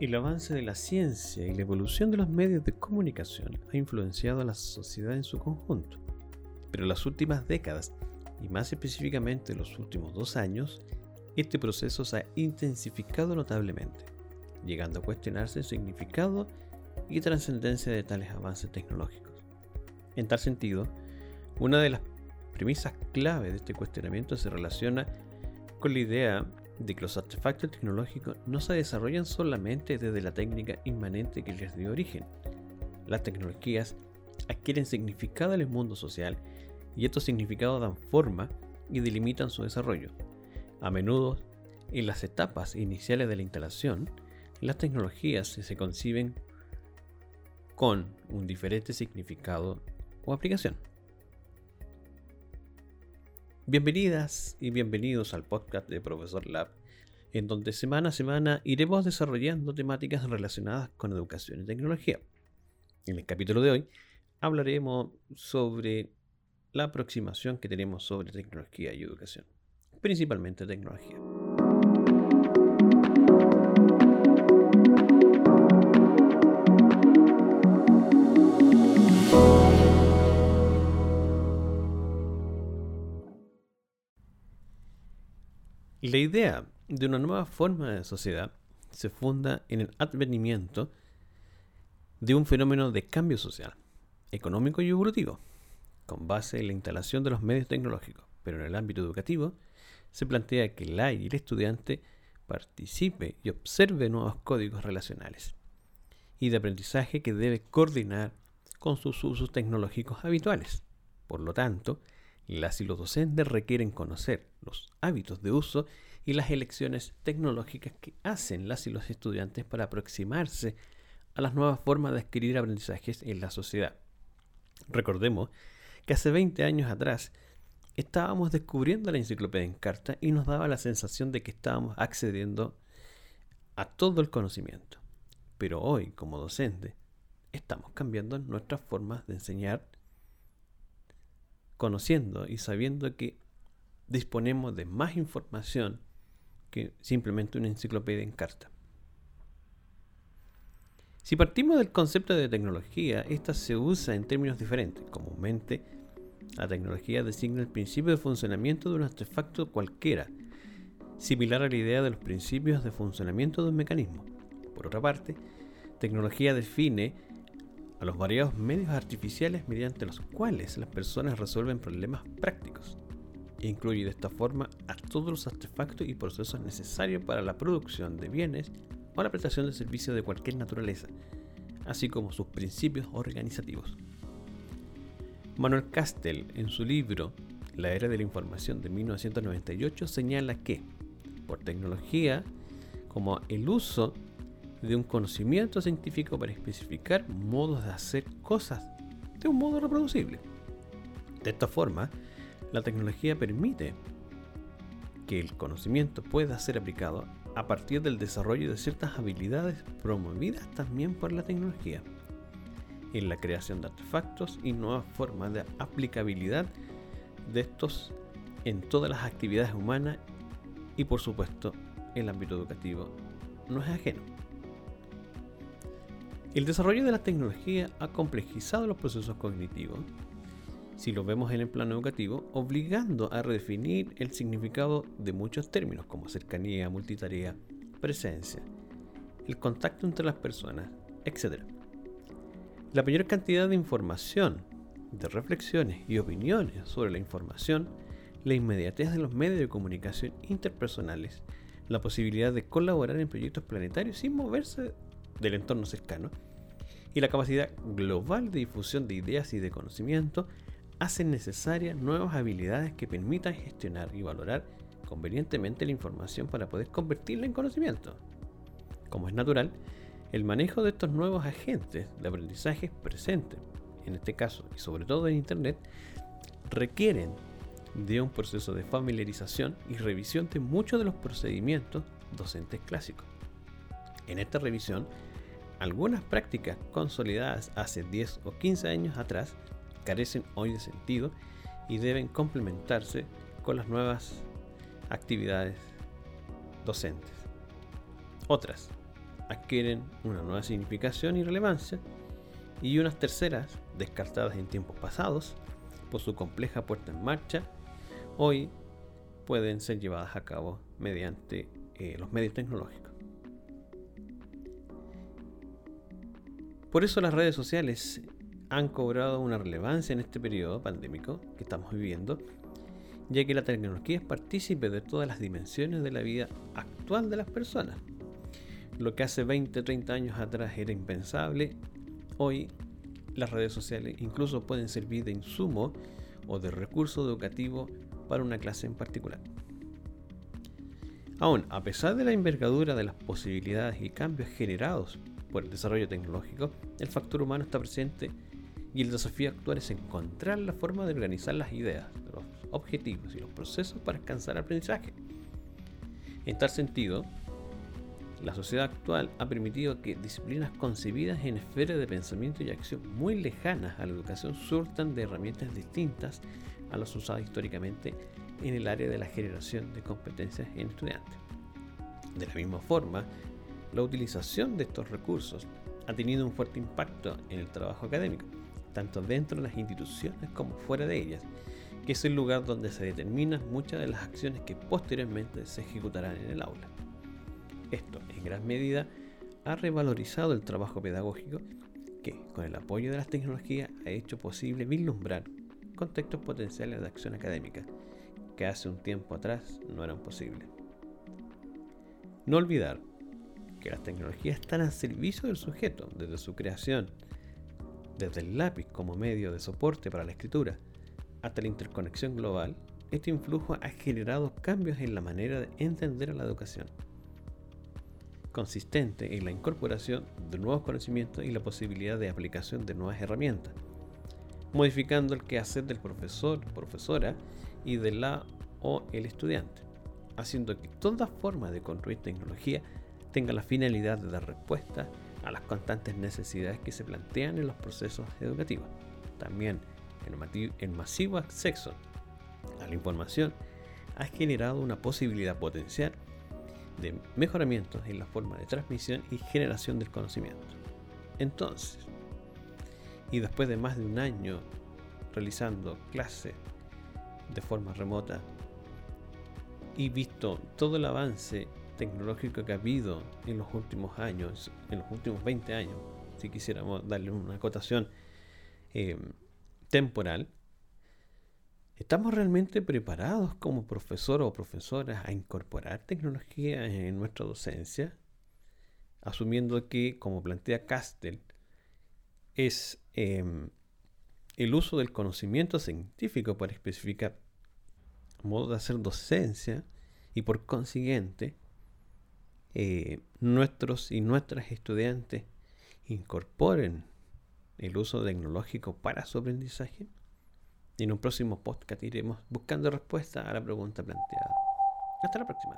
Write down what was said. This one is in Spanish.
El avance de la ciencia y la evolución de los medios de comunicación ha influenciado a la sociedad en su conjunto, pero en las últimas décadas, y más específicamente en los últimos dos años, este proceso se ha intensificado notablemente, llegando a cuestionarse el significado y trascendencia de tales avances tecnológicos. En tal sentido, una de las premisas clave de este cuestionamiento se relaciona con la idea de que los artefactos tecnológicos no se desarrollan solamente desde la técnica inmanente que les dio origen. Las tecnologías adquieren significado en el mundo social y estos significados dan forma y delimitan su desarrollo. A menudo, en las etapas iniciales de la instalación, las tecnologías se conciben con un diferente significado o aplicación. Bienvenidas y bienvenidos al podcast de Profesor Lab, en donde semana a semana iremos desarrollando temáticas relacionadas con educación y tecnología. En el capítulo de hoy hablaremos sobre la aproximación que tenemos sobre tecnología y educación, principalmente tecnología. La idea de una nueva forma de sociedad se funda en el advenimiento de un fenómeno de cambio social, económico y evolutivo, con base en la instalación de los medios tecnológicos. Pero en el ámbito educativo se plantea que la y el estudiante participe y observe nuevos códigos relacionales y de aprendizaje que debe coordinar con sus usos tecnológicos habituales. Por lo tanto, las y los docentes requieren conocer los hábitos de uso y las elecciones tecnológicas que hacen las y los estudiantes para aproximarse a las nuevas formas de adquirir aprendizajes en la sociedad. Recordemos que hace 20 años atrás estábamos descubriendo la enciclopedia en carta y nos daba la sensación de que estábamos accediendo a todo el conocimiento. Pero hoy, como docente, estamos cambiando nuestras formas de enseñar conociendo y sabiendo que disponemos de más información que simplemente una enciclopedia en carta. Si partimos del concepto de tecnología, esta se usa en términos diferentes. Comúnmente, la tecnología designa el principio de funcionamiento de un artefacto cualquiera, similar a la idea de los principios de funcionamiento de un mecanismo. Por otra parte, tecnología define a los variados medios artificiales mediante los cuales las personas resuelven problemas prácticos. Incluye de esta forma a todos los artefactos y procesos necesarios para la producción de bienes o la prestación de servicios de cualquier naturaleza, así como sus principios organizativos. Manuel Castell, en su libro La era de la información de 1998, señala que, por tecnología, como el uso de un conocimiento científico para especificar modos de hacer cosas de un modo reproducible. De esta forma, la tecnología permite que el conocimiento pueda ser aplicado a partir del desarrollo de ciertas habilidades promovidas también por la tecnología, en la creación de artefactos y nuevas formas de aplicabilidad de estos en todas las actividades humanas y por supuesto el ámbito educativo no es ajeno. El desarrollo de la tecnología ha complejizado los procesos cognitivos, si lo vemos en el plano educativo, obligando a redefinir el significado de muchos términos como cercanía, multitarea, presencia, el contacto entre las personas, etc. La mayor cantidad de información, de reflexiones y opiniones sobre la información, la inmediatez de los medios de comunicación interpersonales, la posibilidad de colaborar en proyectos planetarios sin moverse del entorno cercano y la capacidad global de difusión de ideas y de conocimiento hacen necesarias nuevas habilidades que permitan gestionar y valorar convenientemente la información para poder convertirla en conocimiento. Como es natural, el manejo de estos nuevos agentes de aprendizaje presente, en este caso y sobre todo en Internet, requieren de un proceso de familiarización y revisión de muchos de los procedimientos docentes clásicos. En esta revisión, algunas prácticas consolidadas hace 10 o 15 años atrás carecen hoy de sentido y deben complementarse con las nuevas actividades docentes. Otras, adquieren una nueva significación y relevancia, y unas terceras, descartadas en tiempos pasados, por su compleja puesta en marcha, hoy pueden ser llevadas a cabo mediante eh, los medios tecnológicos. Por eso las redes sociales han cobrado una relevancia en este periodo pandémico que estamos viviendo, ya que la tecnología es partícipe de todas las dimensiones de la vida actual de las personas. Lo que hace 20 o 30 años atrás era impensable, hoy las redes sociales incluso pueden servir de insumo o de recurso educativo para una clase en particular. Aún, a pesar de la envergadura de las posibilidades y cambios generados por el desarrollo tecnológico, el factor humano está presente y el desafío actual es encontrar la forma de organizar las ideas, los objetivos y los procesos para alcanzar el aprendizaje. En tal sentido, la sociedad actual ha permitido que disciplinas concebidas en esferas de pensamiento y acción muy lejanas a la educación surtan de herramientas distintas a las usadas históricamente en el área de la generación de competencias en estudiantes. De la misma forma, la utilización de estos recursos ha tenido un fuerte impacto en el trabajo académico, tanto dentro de las instituciones como fuera de ellas, que es el lugar donde se determinan muchas de las acciones que posteriormente se ejecutarán en el aula. Esto, en gran medida, ha revalorizado el trabajo pedagógico que, con el apoyo de las tecnologías, ha hecho posible vislumbrar contextos potenciales de acción académica que hace un tiempo atrás no eran posibles. No olvidar las tecnologías están al servicio del sujeto desde su creación, desde el lápiz como medio de soporte para la escritura hasta la interconexión global, este influjo ha generado cambios en la manera de entender a la educación consistente en la incorporación de nuevos conocimientos y la posibilidad de aplicación de nuevas herramientas, modificando el quehacer del profesor, profesora y de la o el estudiante, haciendo que toda forma de construir tecnología tenga la finalidad de dar respuesta a las constantes necesidades que se plantean en los procesos educativos. También el, masivo acceso a la información ha generado una posibilidad potencial de mejoramientos en la forma de transmisión y generación del conocimiento. Entonces, y después de más de un año realizando clases de forma remota y visto todo el avance tecnológico que ha habido en los últimos años, en los últimos 20 años, si quisiéramos darle una acotación eh, temporal, ¿Estamos realmente preparados como profesor o profesoras a incorporar tecnología en nuestra docencia? Asumiendo que, como plantea Castell, es em, el uso del conocimiento científico para especificar modo de hacer docencia y por consiguiente eh, nuestros y nuestras estudiantes incorporen el uso tecnológico para su aprendizaje? En un próximo podcast iremos buscando respuesta a la pregunta planteada. Hasta la próxima.